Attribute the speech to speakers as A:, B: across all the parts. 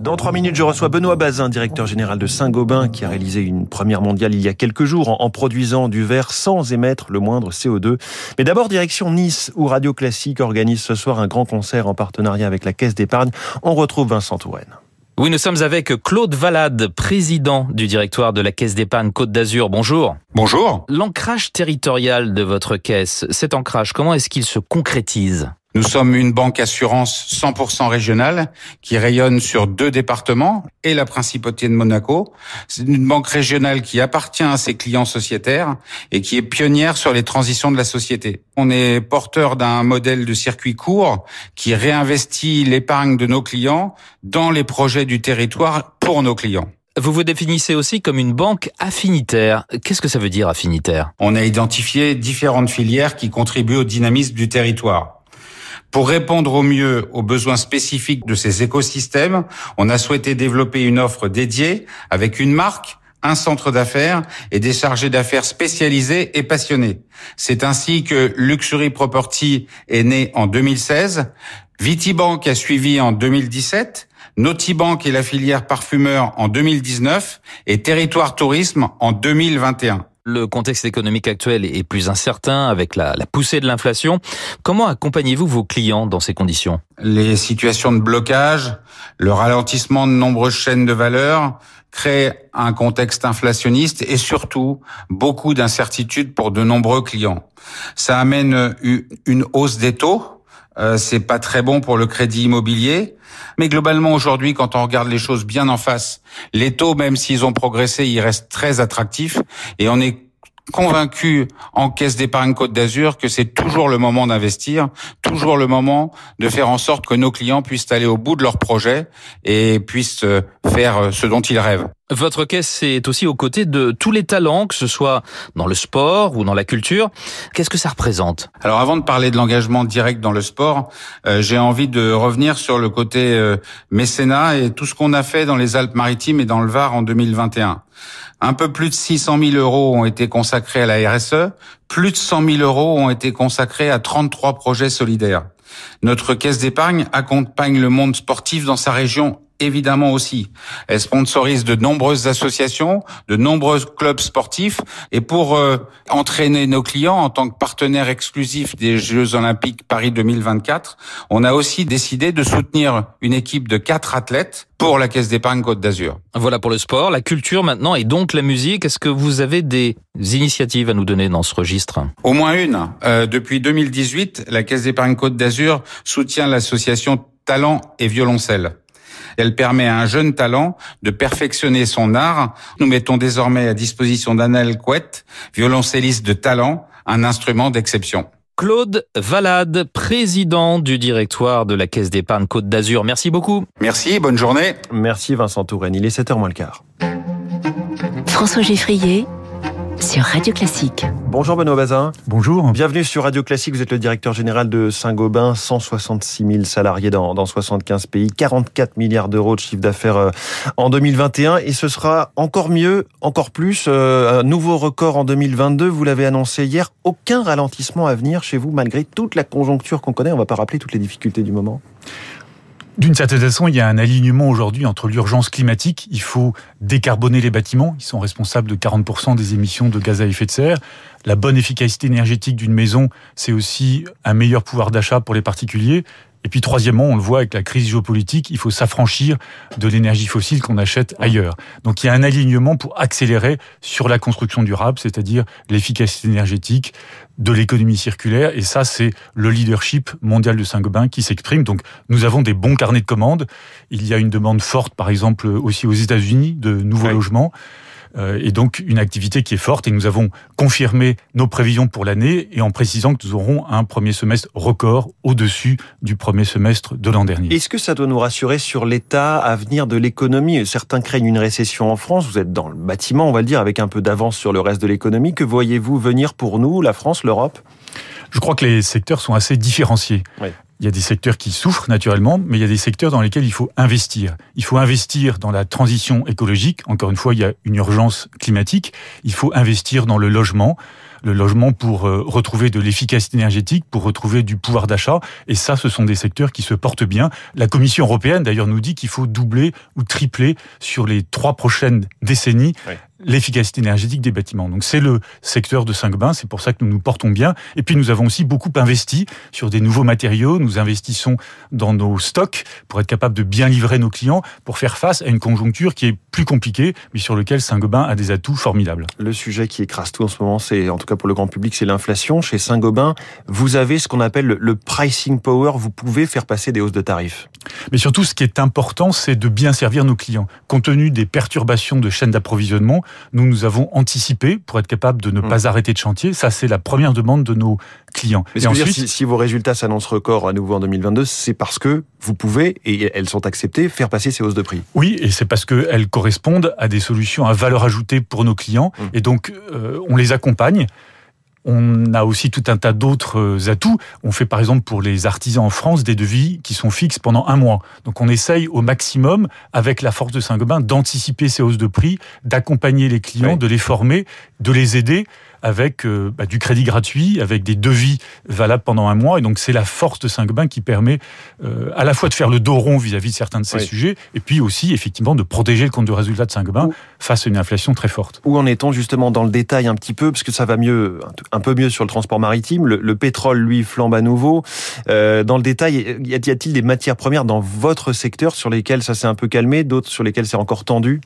A: Dans trois minutes, je reçois Benoît Bazin, directeur général de Saint-Gobain, qui a réalisé une première mondiale il y a quelques jours en produisant du verre sans émettre le moindre CO2. Mais d'abord, direction Nice, où Radio Classique organise ce soir un grand concert en partenariat avec la Caisse d'épargne. On retrouve Vincent Touraine.
B: Oui, nous sommes avec Claude Valade, président du directoire de la Caisse d'épargne Côte d'Azur. Bonjour.
C: Bonjour.
B: L'ancrage territorial de votre caisse, cet ancrage, comment est-ce qu'il se concrétise?
C: Nous sommes une banque assurance 100% régionale qui rayonne sur deux départements et la principauté de Monaco. C'est une banque régionale qui appartient à ses clients sociétaires et qui est pionnière sur les transitions de la société. On est porteur d'un modèle de circuit court qui réinvestit l'épargne de nos clients dans les projets du territoire pour nos clients.
B: Vous vous définissez aussi comme une banque affinitaire. Qu'est-ce que ça veut dire affinitaire?
C: On a identifié différentes filières qui contribuent au dynamisme du territoire. Pour répondre au mieux aux besoins spécifiques de ces écosystèmes, on a souhaité développer une offre dédiée avec une marque, un centre d'affaires et des chargés d'affaires spécialisés et passionnés. C'est ainsi que Luxury Property est né en 2016, Vitibank a suivi en 2017, Nautibank et la filière parfumeur en 2019 et Territoire Tourisme en 2021.
B: Le contexte économique actuel est plus incertain avec la, poussée de l'inflation. Comment accompagnez-vous vos clients dans ces conditions?
C: Les situations de blocage, le ralentissement de nombreuses chaînes de valeur créent un contexte inflationniste et surtout beaucoup d'incertitudes pour de nombreux clients. Ça amène une hausse des taux euh, c'est pas très bon pour le crédit immobilier. Mais globalement, aujourd'hui, quand on regarde les choses bien en face, les taux, même s'ils ont progressé, ils restent très attractifs. Et on est convaincu en caisse d'épargne Côte d'Azur que c'est toujours le moment d'investir, toujours le moment de faire en sorte que nos clients puissent aller au bout de leur projet et puissent euh, faire euh, ce dont ils rêvent.
B: Votre caisse est aussi aux côtés de tous les talents, que ce soit dans le sport ou dans la culture. Qu'est-ce que ça représente?
C: Alors avant de parler de l'engagement direct dans le sport, euh, j'ai envie de revenir sur le côté mécénat et tout ce qu'on a fait dans les Alpes-Maritimes et dans le Var en 2021. Un peu plus de 600 000 euros ont été consacrés à la RSE, plus de 100 000 euros ont été consacrés à 33 projets solidaires. Notre caisse d'épargne accompagne le monde sportif dans sa région évidemment aussi. Elle sponsorise de nombreuses associations, de nombreux clubs sportifs. Et pour euh, entraîner nos clients en tant que partenaire exclusif des Jeux Olympiques Paris 2024, on a aussi décidé de soutenir une équipe de quatre athlètes pour la Caisse d'épargne Côte d'Azur.
B: Voilà pour le sport, la culture maintenant et donc la musique. Est-ce que vous avez des initiatives à nous donner dans ce registre?
C: Au moins une. Euh, depuis 2018, la Caisse d'épargne Côte d'Azur soutient l'association Talent et Violoncelle. Elle permet à un jeune talent de perfectionner son art. Nous mettons désormais à disposition d'Anel Couette, violoncelliste de talent, un instrument d'exception.
B: Claude Valade, président du directoire de la Caisse d'épargne Côte d'Azur. Merci beaucoup.
C: Merci, bonne journée.
A: Merci Vincent Touraine, il est 7h moins le quart.
D: François Geffrier sur Radio Classique.
A: Bonjour Benoît Bazin.
E: Bonjour.
A: Bienvenue sur Radio Classique. Vous êtes le directeur général de Saint-Gobain. 166 000 salariés dans, dans 75 pays, 44 milliards d'euros de chiffre d'affaires euh, en 2021. Et ce sera encore mieux, encore plus. Euh, un nouveau record en 2022. Vous l'avez annoncé hier. Aucun ralentissement à venir chez vous malgré toute la conjoncture qu'on connaît. On va pas rappeler toutes les difficultés du moment.
E: D'une certaine façon, il y a un alignement aujourd'hui entre l'urgence climatique, il faut décarboner les bâtiments, ils sont responsables de 40% des émissions de gaz à effet de serre. La bonne efficacité énergétique d'une maison, c'est aussi un meilleur pouvoir d'achat pour les particuliers. Et puis troisièmement, on le voit avec la crise géopolitique, il faut s'affranchir de l'énergie fossile qu'on achète ailleurs. Donc il y a un alignement pour accélérer sur la construction durable, c'est-à-dire l'efficacité énergétique, de l'économie circulaire. Et ça, c'est le leadership mondial de Saint-Gobain qui s'exprime. Donc nous avons des bons carnets de commandes. Il y a une demande forte, par exemple, aussi aux États-Unis de nouveaux logements. Euh, et donc une activité qui est forte. Et nous avons confirmé nos prévisions pour l'année et en précisant que nous aurons un premier semestre record au-dessus du premier semestre de l'an dernier.
A: Est-ce que ça doit nous rassurer sur l'état à venir de l'économie? Certains craignent une récession en France. Vous êtes dans le bâtiment, on va le dire, avec un peu d'avance sur le reste de l'économie. Que voyez-vous venir pour nous, la France, l'Europe?
E: Je crois que les secteurs sont assez différenciés. Oui. Il y a des secteurs qui souffrent naturellement, mais il y a des secteurs dans lesquels il faut investir. Il faut investir dans la transition écologique. Encore une fois, il y a une urgence climatique. Il faut investir dans le logement. le logement pour euh, retrouver de l'efficacité énergétique, pour retrouver du pouvoir d'achat. Et ça, ce sont des secteurs qui se portent bien. La Commission européenne, d'ailleurs, nous dit qu'il faut doubler ou tripler sur les trois prochaines décennies l'efficacité énergétique des bâtiments. Donc c'est le secteur de Saint-Gobain, c'est pour ça que nous nous portons bien. Et puis nous avons aussi beaucoup investi sur des nouveaux matériaux, nous investissons dans nos stocks pour être capable de bien livrer nos clients, pour faire face à une conjoncture qui est plus compliquée, mais sur lequel Saint-Gobain a des atouts formidables.
A: Le sujet qui écrase tout en ce moment, c'est en tout cas pour le grand public, c'est l'inflation. Chez Saint-Gobain, vous avez ce qu'on appelle le pricing power, vous pouvez faire passer des hausses de tarifs.
E: Mais surtout, ce qui est important, c'est de bien servir nos clients. Compte tenu des perturbations de chaîne d'approvisionnement, nous nous avons anticipé pour être capable de ne mmh. pas arrêter de chantier. Ça, c'est la première demande de nos clients.
A: Mais ensuite, dire, si, vos résultats s'annoncent record à nouveau en 2022, c'est parce que vous pouvez, et elles sont acceptées, faire passer ces hausses de prix.
E: Oui, et c'est parce qu'elles correspondent à des solutions à valeur ajoutée pour nos clients. Mmh. Et donc, euh, on les accompagne. On a aussi tout un tas d'autres euh, atouts. On fait par exemple pour les artisans en France des devis qui sont fixes pendant un mois. Donc on essaye au maximum, avec la force de Saint-Gobain, d'anticiper ces hausses de prix, d'accompagner les clients, de les former, de les aider avec euh, bah, du crédit gratuit, avec des devis valables pendant un mois. Et donc c'est la force de Saint-Gobain qui permet euh, à la fois de faire le dos rond vis-à-vis de certains de ces sujets, et puis aussi effectivement de protéger le compte de résultat de Saint-Gobain face à une inflation très forte.
A: Où en est-on justement dans le détail un petit peu, parce que ça va mieux, un peu mieux sur le transport maritime. Le, pétrole, lui, flambe à nouveau. Euh, dans le détail, y a-t-il des matières premières dans votre secteur sur lesquelles ça s'est un peu calmé, d'autres sur lesquelles c'est encore tendu?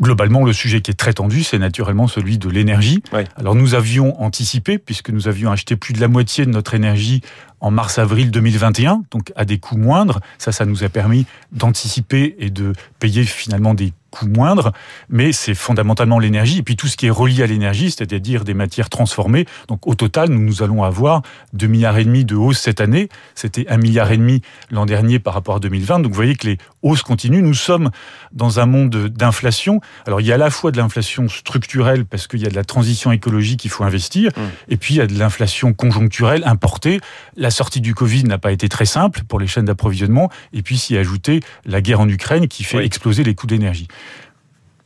E: Globalement, le sujet qui est très tendu, c'est naturellement celui de l'énergie. Alors nous avions anticipé, puisque nous avions acheté plus de la moitié de notre énergie en mars-avril 2021, donc à des coûts moindres. Ça, ça nous a permis d'anticiper et de payer finalement des coût moindre, mais c'est fondamentalement l'énergie et puis tout ce qui est relié à l'énergie, c'est-à-dire des matières transformées. Donc au total, nous, nous allons avoir 2 milliards et demi de hausse cette année. C'était 1 milliard et demi l'an dernier par rapport à 2020. Donc vous voyez que les hausses continuent. Nous sommes dans un monde d'inflation. Alors il y a à la fois de l'inflation structurelle parce qu'il y a de la transition écologique qu'il faut investir, mmh. et puis il y a de l'inflation conjoncturelle importée. La sortie du Covid n'a pas été très simple pour les chaînes d'approvisionnement, et puis s'y ajouter la guerre en Ukraine qui fait exploser les coûts d'énergie.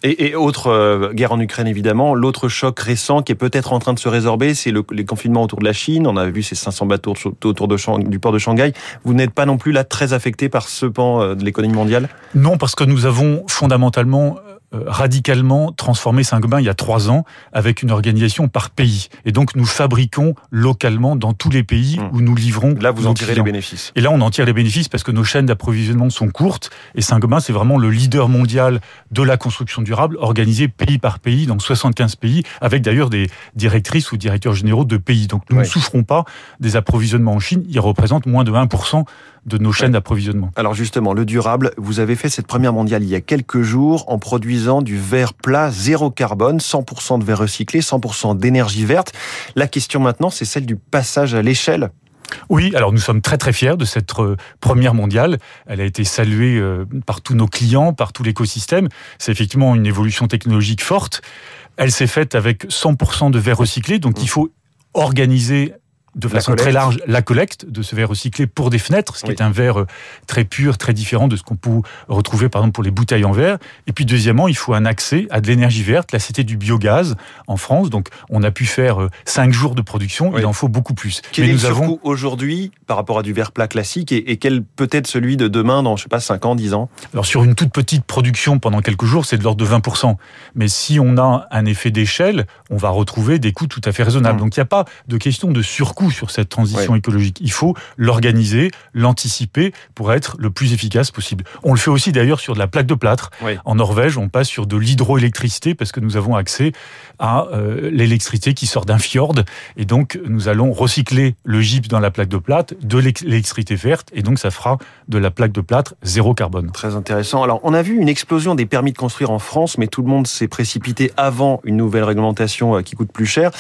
A: Et, autre euh, guerre en Ukraine, évidemment. L'autre choc récent qui est peut-être en train de se résorber, c'est le, les confinements autour de la Chine. On a vu ces 500 bateaux autour de, du port de Shanghai. Vous n'êtes pas non plus là très affecté par ce pan euh, de l'économie mondiale?
E: Non, parce que nous avons fondamentalement euh, radicalement transformé Saint-Gobain il y a trois ans avec une organisation par pays. Et donc nous fabriquons localement dans tous les pays mmh. où nous livrons.
A: Là, vous en tirez les bénéfices.
E: Et là, on en tire les bénéfices parce que nos chaînes d'approvisionnement sont courtes. Et Saint-Gobain, c'est vraiment le leader mondial de la construction durable, organisé pays par pays, dans 75 pays, avec d'ailleurs des directrices ou directeurs généraux de pays. Donc nous ne souffrons pas des approvisionnements en Chine. Ils représentent moins de 1% de nos chaînes d'approvisionnement.
A: Alors justement, le durable, vous avez fait cette première mondiale il y a quelques jours en produisant du verre plat zéro carbone, 100% de verre recyclé, 100% d'énergie verte. La question maintenant, c'est celle du passage à l'échelle
E: oui, alors nous sommes très très fiers de cette euh, première mondiale. Elle a été saluée euh, par tous nos clients, par tout l'écosystème. C'est effectivement une évolution technologique forte. Elle s'est faite avec 100% de verre recyclé, donc il faut organiser de façon très large la collecte de ce verre recyclé pour des fenêtres, ce qui est un verre euh, très pur, très différent de ce qu'on peut retrouver par exemple pour les bouteilles en verre. Et puis deuxièmement, il faut un accès à de l'énergie verte. Là, c'était du biogaz en France, donc on a pu faire euh, cinq jours de production. Il en faut beaucoup plus.
A: Quel est nous le avons aujourd'hui par rapport à du verre plat classique et, quel peut être celui de demain dans je sais pas 5 ans, 10 ans?
E: Alors sur une toute petite production pendant quelques jours, c'est de l'ordre de 20%. Mais si on a un effet d'échelle, on va retrouver des coûts tout à fait raisonnables. Mmh. Donc il n'y a pas de question de surcoût sur cette transition écologique. Il faut l'organiser, l'anticiper pour être le plus efficace possible. On le fait aussi d'ailleurs sur de la plaque de plâtre. En Norvège, on passe sur de l'hydroélectricité parce que nous avons accès à euh, l'électricité qui sort d'un fjord et donc nous allons recycler le gypse dans la plaque de plâtre, de l'électricité verte et donc ça fera de la plaque de plâtre zéro carbone.
A: Très intéressant. Alors on a vu une explosion des permis de construire en France, mais tout le monde s'est précipité avant une nouvelle réglementation euh, qui coûte plus cher.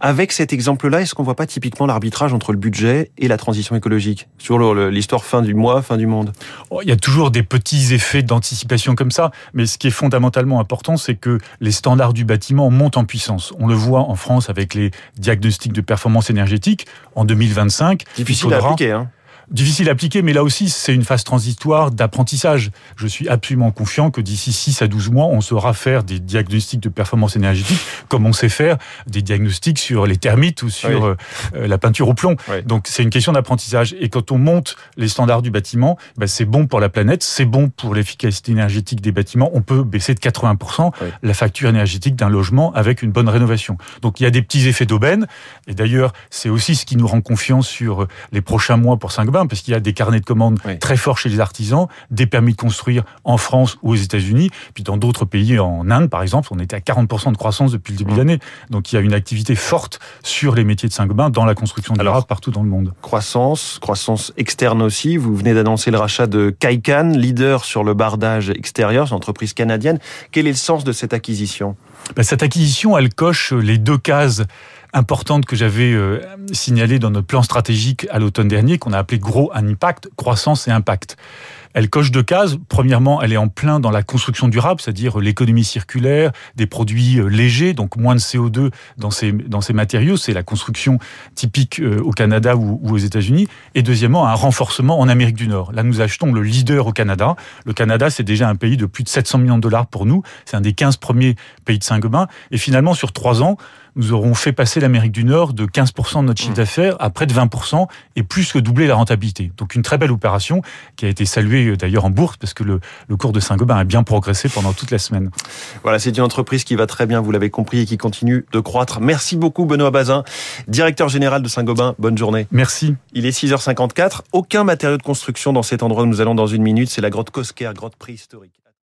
A: Avec cet exemple-là, est-ce qu'on voit pas typiquement l'arbitrage entre le budget et la transition écologique sur l'histoire fin du mois, fin du monde
E: oh, Il y a toujours des petits effets d'anticipation comme ça, mais ce qui est fondamentalement important, c'est que les standards du bâtiment montent en puissance. On le voit en France avec les diagnostics de performance énergétique. En 2025,
A: difficile à appliquer. Hein
E: Difficile à appliquer, mais là aussi, c'est une phase transitoire d'apprentissage. Je suis absolument confiant que d'ici 6 à 12 mois, on saura faire des diagnostics de performance énergétique comme on sait faire des diagnostics sur les termites ou sur euh, euh, la peinture au plomb. Donc c'est une question d'apprentissage. Et quand on monte les standards du bâtiment, ben, c'est bon pour la planète, c'est bon pour l'efficacité énergétique des bâtiments. On peut baisser de 80% la facture énergétique d'un logement avec une bonne rénovation. Donc il y a des petits effets d'aubaine. Et d'ailleurs, c'est aussi ce qui nous rend confiance sur les prochains mois pour Parce qu'il y a des carnets de commandes très forts chez les artisans, des permis de construire en France ou aux États-Unis, puis dans d'autres pays, en Inde par exemple, on était à 40% de croissance depuis le début de l'année. Donc il y a une activité forte sur les métiers de Saint-Gobain dans la construction durable partout dans le monde.
A: Croissance, croissance externe aussi. Vous venez d'annoncer le rachat de Kaikan, leader sur le bardage extérieur, c'est une entreprise canadienne. Quel est le sens de cette acquisition?
E: Ben, Cette acquisition, elle coche les deux cases importante que j'avais euh, signalée dans notre plan stratégique à l'automne dernier, qu'on a appelé gros un impact, croissance et impact. Elle coche deux cases. Premièrement, elle est en plein dans la construction durable, c'est-à-dire l'économie circulaire, des produits euh, légers, donc moins de CO2 dans ces, dans ces matériaux. C'est la construction typique euh, au Canada ou, ou aux États-Unis. Et deuxièmement, un renforcement en Amérique du Nord. Là, nous achetons le leader au Canada. Le Canada, c'est déjà un pays de plus de 700 millions de dollars pour nous. C'est un des 15 premiers pays de Saint-Gobain. Et finalement, sur trois ans, nous aurons fait passer l'Amérique du Nord de 15% de notre chiffre mmh. d'affaires à près de 20% et plus que doubler la rentabilité. Donc une très belle opération qui a été saluée euh, d'ailleurs en bourse parce que le, le cours de Saint-Gobain a bien progressé pendant toute la semaine.
A: Voilà, c'est une entreprise qui va très bien, vous l'avez compris, et qui continue de croître. Merci beaucoup Benoît Bazin, directeur général de Saint-Gobain. Bonne journée.
E: Merci.
A: Il est 6h54. Aucun matériau de construction dans cet endroit où nous allons dans une minute. C'est la grotte Cosquer, grotte préhistorique.